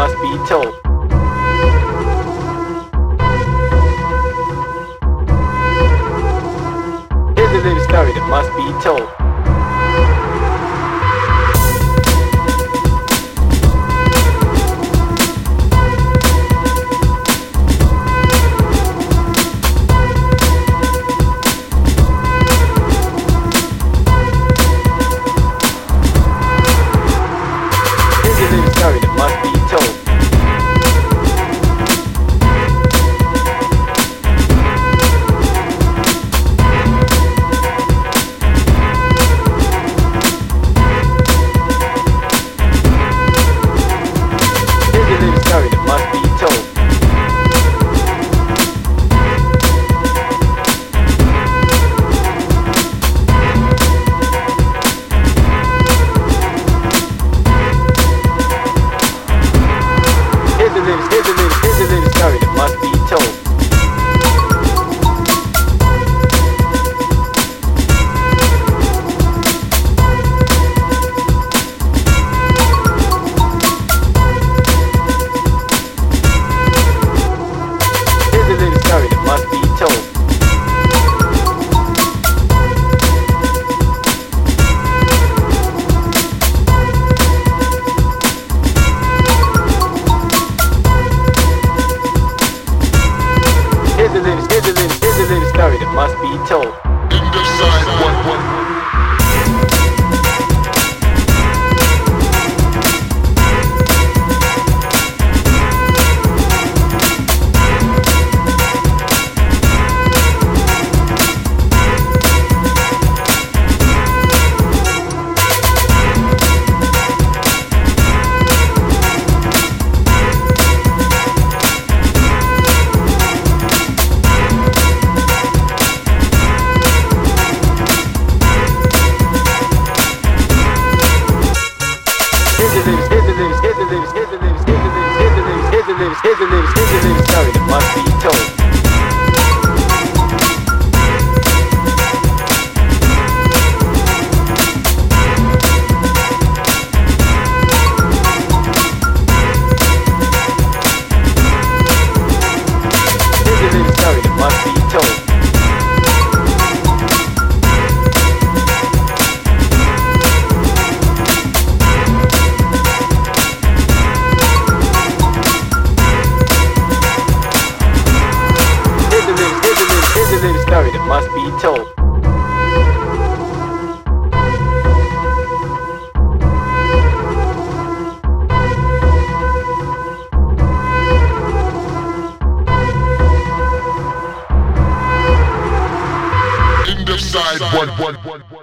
must be told. Here's a little story that must be told. must be told. This Beatles. Side one, one, one, one.